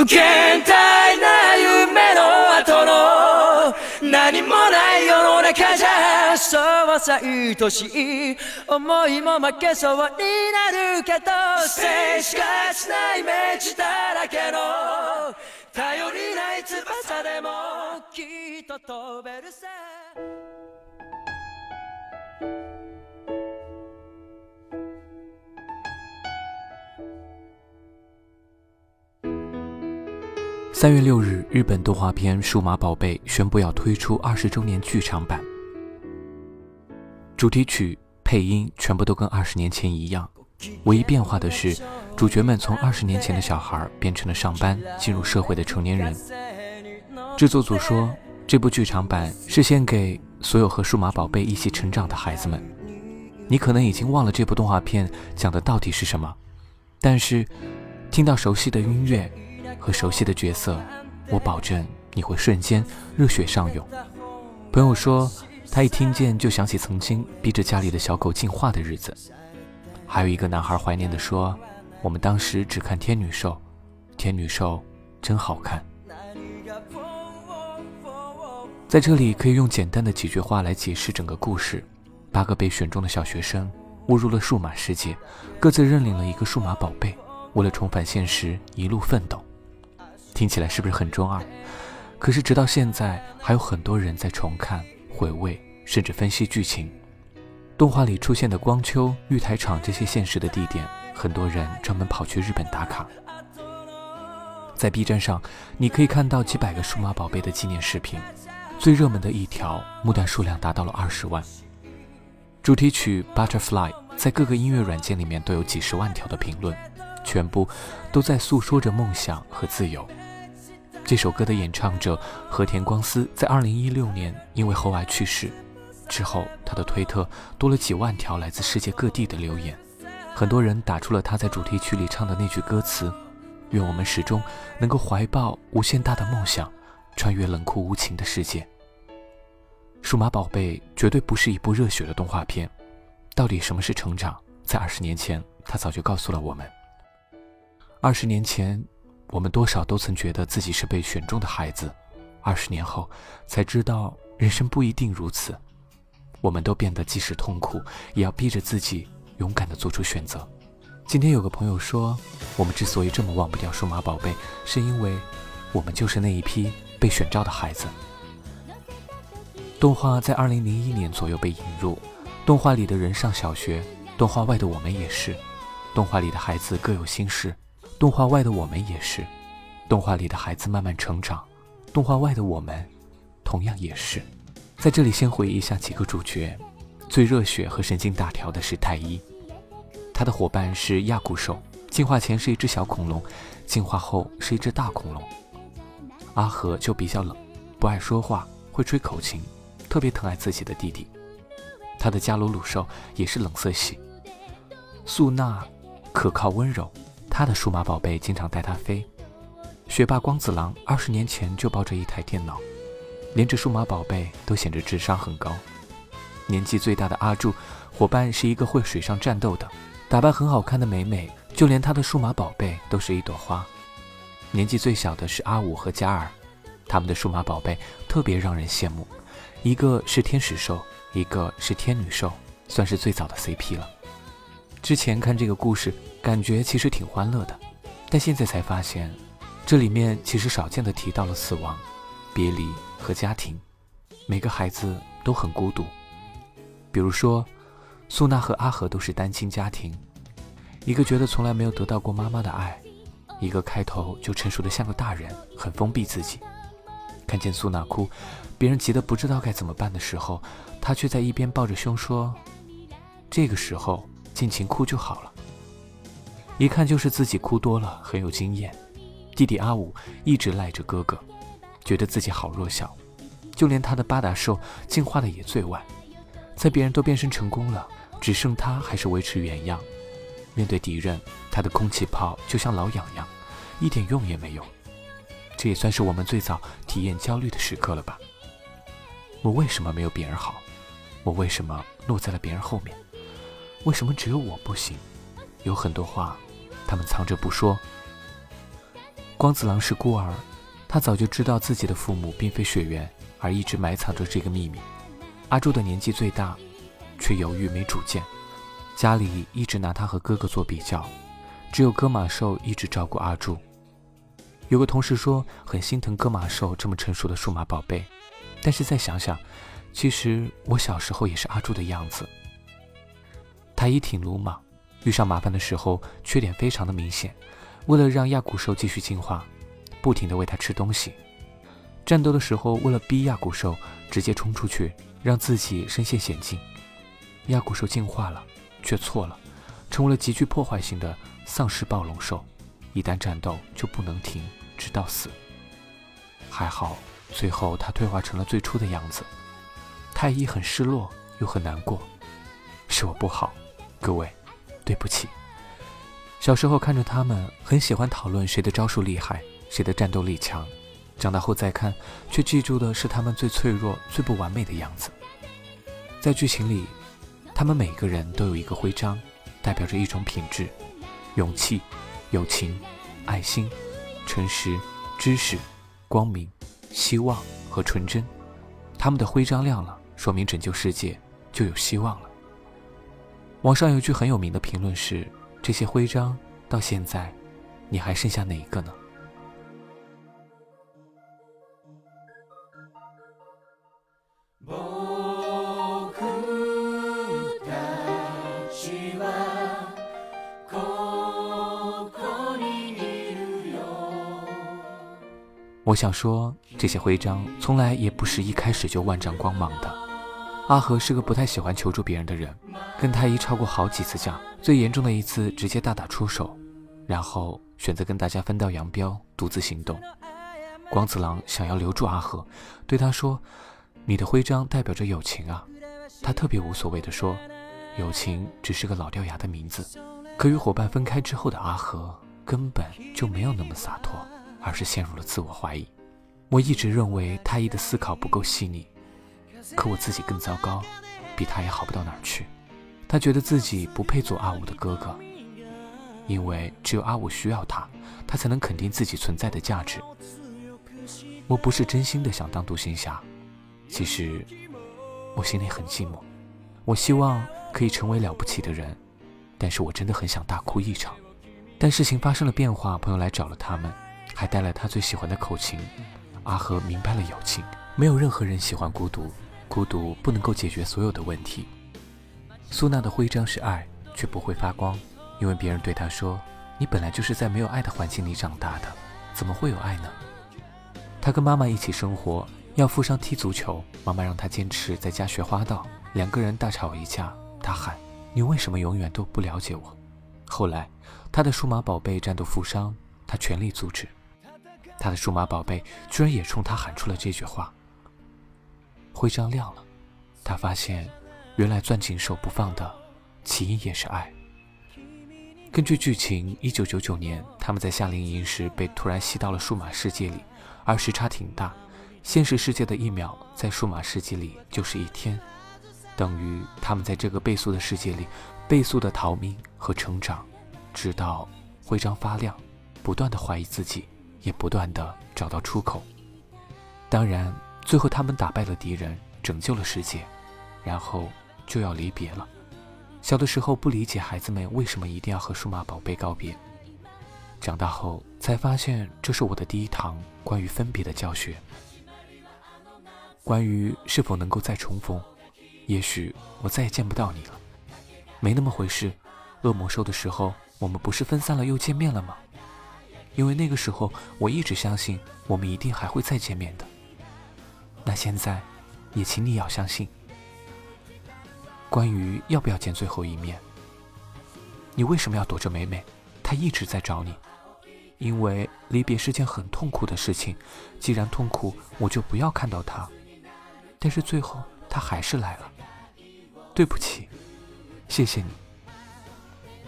無限大な夢の後の何もない世の中じゃそうはさ愛しい思いも負けそうになるけど。静しかしないイメージだらけの頼りない翼でもきっと飛べるさ。三月六日，日本动画片《数码宝贝》宣布要推出二十周年剧场版，主题曲、配音全部都跟二十年前一样，唯一变化的是，主角们从二十年前的小孩变成了上班、进入社会的成年人。制作组说，这部剧场版是献给所有和数码宝贝一起成长的孩子们。你可能已经忘了这部动画片讲的到底是什么，但是听到熟悉的音乐。和熟悉的角色，我保证你会瞬间热血上涌。朋友说，他一听见就想起曾经逼着家里的小狗进化的日子。还有一个男孩怀念地说：“我们当时只看天女兽，天女兽真好看。”在这里可以用简单的几句话来解释整个故事：八个被选中的小学生误入了数码世界，各自认领了一个数码宝贝，为了重返现实，一路奋斗。听起来是不是很中二？可是直到现在，还有很多人在重看、回味，甚至分析剧情。动画里出现的光丘、玉台厂这些现实的地点，很多人专门跑去日本打卡。在 B 站上，你可以看到几百个数码宝贝的纪念视频，最热门的一条，目单数量达到了二十万。主题曲《Butterfly》在各个音乐软件里面都有几十万条的评论，全部都在诉说着梦想和自由。这首歌的演唱者和田光司在二零一六年因为喉癌去世，之后他的推特多了几万条来自世界各地的留言，很多人打出了他在主题曲里唱的那句歌词：“愿我们始终能够怀抱无限大的梦想，穿越冷酷无情的世界。”数码宝贝绝对不是一部热血的动画片，到底什么是成长？在二十年前，他早就告诉了我们。二十年前。我们多少都曾觉得自己是被选中的孩子，二十年后才知道人生不一定如此。我们都变得即使痛苦，也要逼着自己勇敢地做出选择。今天有个朋友说，我们之所以这么忘不掉数码宝贝，是因为我们就是那一批被选召的孩子。动画在二零零一年左右被引入，动画里的人上小学，动画外的我们也是，动画里的孩子各有心事。动画外的我们也是，动画里的孩子慢慢成长，动画外的我们，同样也是。在这里先回忆一下几个主角，最热血和神经大条的是太一，他的伙伴是亚古兽，进化前是一只小恐龙，进化后是一只大恐龙。阿和就比较冷，不爱说话，会吹口琴，特别疼爱自己的弟弟。他的加鲁鲁兽也是冷色系。素娜，可靠温柔。他的数码宝贝经常带他飞。学霸光子郎二十年前就抱着一台电脑，连着数码宝贝都显得智商很高。年纪最大的阿柱，伙伴是一个会水上战斗的，打扮很好看的美美，就连他的数码宝贝都是一朵花。年纪最小的是阿五和嘉尔，他们的数码宝贝特别让人羡慕，一个是天使兽，一个是天女兽，算是最早的 CP 了。之前看这个故事。感觉其实挺欢乐的，但现在才发现，这里面其实少见的提到了死亡、别离和家庭。每个孩子都很孤独。比如说，苏娜和阿和都是单亲家庭，一个觉得从来没有得到过妈妈的爱，一个开头就成熟的像个大人，很封闭自己。看见苏娜哭，别人急得不知道该怎么办的时候，他却在一边抱着胸说：“这个时候尽情哭就好了。”一看就是自己哭多了，很有经验。弟弟阿武一直赖着哥哥，觉得自己好弱小，就连他的八达兽进化的也最晚，在别人都变身成功了，只剩他还是维持原样。面对敌人，他的空气炮就像老痒痒，一点用也没有。这也算是我们最早体验焦虑的时刻了吧？我为什么没有别人好？我为什么落在了别人后面？为什么只有我不行？有很多话。他们藏着不说，光子郎是孤儿，他早就知道自己的父母并非血缘，而一直埋藏着这个秘密。阿柱的年纪最大，却犹豫没主见，家里一直拿他和哥哥做比较，只有哥马兽一直照顾阿柱。有个同事说很心疼哥马兽这么成熟的数码宝贝，但是再想想，其实我小时候也是阿柱的样子。太一挺鲁莽，遇上麻烦的时候缺点非常的明显。为了让亚古兽继续进化，不停的喂它吃东西。战斗的时候，为了逼亚古兽直接冲出去，让自己身陷险境。亚古兽进化了，却错了，成为了极具破坏性的丧尸暴龙兽，一旦战斗就不能停。直到死，还好，最后他退化成了最初的样子。太一很失落，又很难过，是我不好，各位，对不起。小时候看着他们，很喜欢讨论谁的招数厉害，谁的战斗力强。长大后再看，却记住的是他们最脆弱、最不完美的样子。在剧情里，他们每个人都有一个徽章，代表着一种品质：勇气、友情、爱心。诚实、知识、光明、希望和纯真，他们的徽章亮了，说明拯救世界就有希望了。网上有句很有名的评论是：这些徽章到现在，你还剩下哪一个呢？我想说，这些徽章从来也不是一开始就万丈光芒的。阿和是个不太喜欢求助别人的人，跟太一吵过好几次架，最严重的一次直接大打出手，然后选择跟大家分道扬镳，独自行动。光子郎想要留住阿和，对他说：“你的徽章代表着友情啊。”他特别无所谓的说：“友情只是个老掉牙的名字。”可与伙伴分开之后的阿和根本就没有那么洒脱。而是陷入了自我怀疑。我一直认为太一的思考不够细腻，可我自己更糟糕，比他也好不到哪儿去。他觉得自己不配做阿武的哥哥，因为只有阿武需要他，他才能肯定自己存在的价值。我不是真心的想当独行侠，其实我心里很寂寞。我希望可以成为了不起的人，但是我真的很想大哭一场。但事情发生了变化，朋友来找了他们。还带来他最喜欢的口琴。阿和明白了友情，没有任何人喜欢孤独，孤独不能够解决所有的问题。苏娜的徽章是爱，却不会发光，因为别人对她说：“你本来就是在没有爱的环境里长大的，怎么会有爱呢？”他跟妈妈一起生活，要附上踢足球，妈妈让他坚持在家学花道，两个人大吵一架，他喊：“你为什么永远都不了解我？”后来，他的数码宝贝战斗负伤，他全力阻止。他的数码宝贝居然也冲他喊出了这句话。徽章亮了，他发现，原来攥紧手不放的，起因也是爱。根据剧情，一九九九年他们在夏令营时被突然吸到了数码世界里，而时差挺大，现实世界的一秒在数码世界里就是一天，等于他们在这个倍速的世界里，倍速的逃命和成长，直到徽章发亮，不断的怀疑自己。也不断的找到出口。当然，最后他们打败了敌人，拯救了世界，然后就要离别了。小的时候不理解孩子们为什么一定要和数码宝贝告别，长大后才发现这是我的第一堂关于分别的教学。关于是否能够再重逢，也许我再也见不到你了，没那么回事。恶魔兽的时候，我们不是分散了又见面了吗？因为那个时候，我一直相信我们一定还会再见面的。那现在，也请你要相信。关于要不要见最后一面，你为什么要躲着美美？她一直在找你。因为离别是件很痛苦的事情，既然痛苦，我就不要看到她。但是最后，她还是来了。对不起，谢谢你。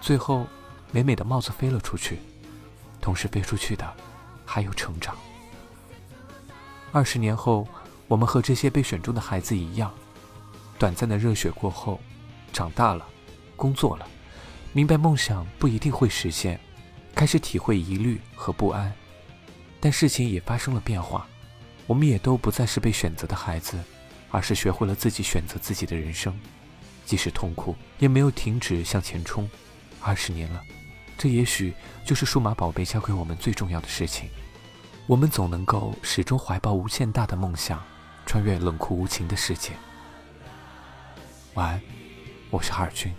最后，美美的帽子飞了出去。同时飞出去的，还有成长。二十年后，我们和这些被选中的孩子一样，短暂的热血过后，长大了，工作了，明白梦想不一定会实现，开始体会疑虑和不安，但事情也发生了变化，我们也都不再是被选择的孩子，而是学会了自己选择自己的人生，即使痛苦，也没有停止向前冲。二十年了，这也许就是数码宝贝教给我们最重要的事情。我们总能够始终怀抱无限大的梦想，穿越冷酷无情的世界。晚安，我是哈尔君。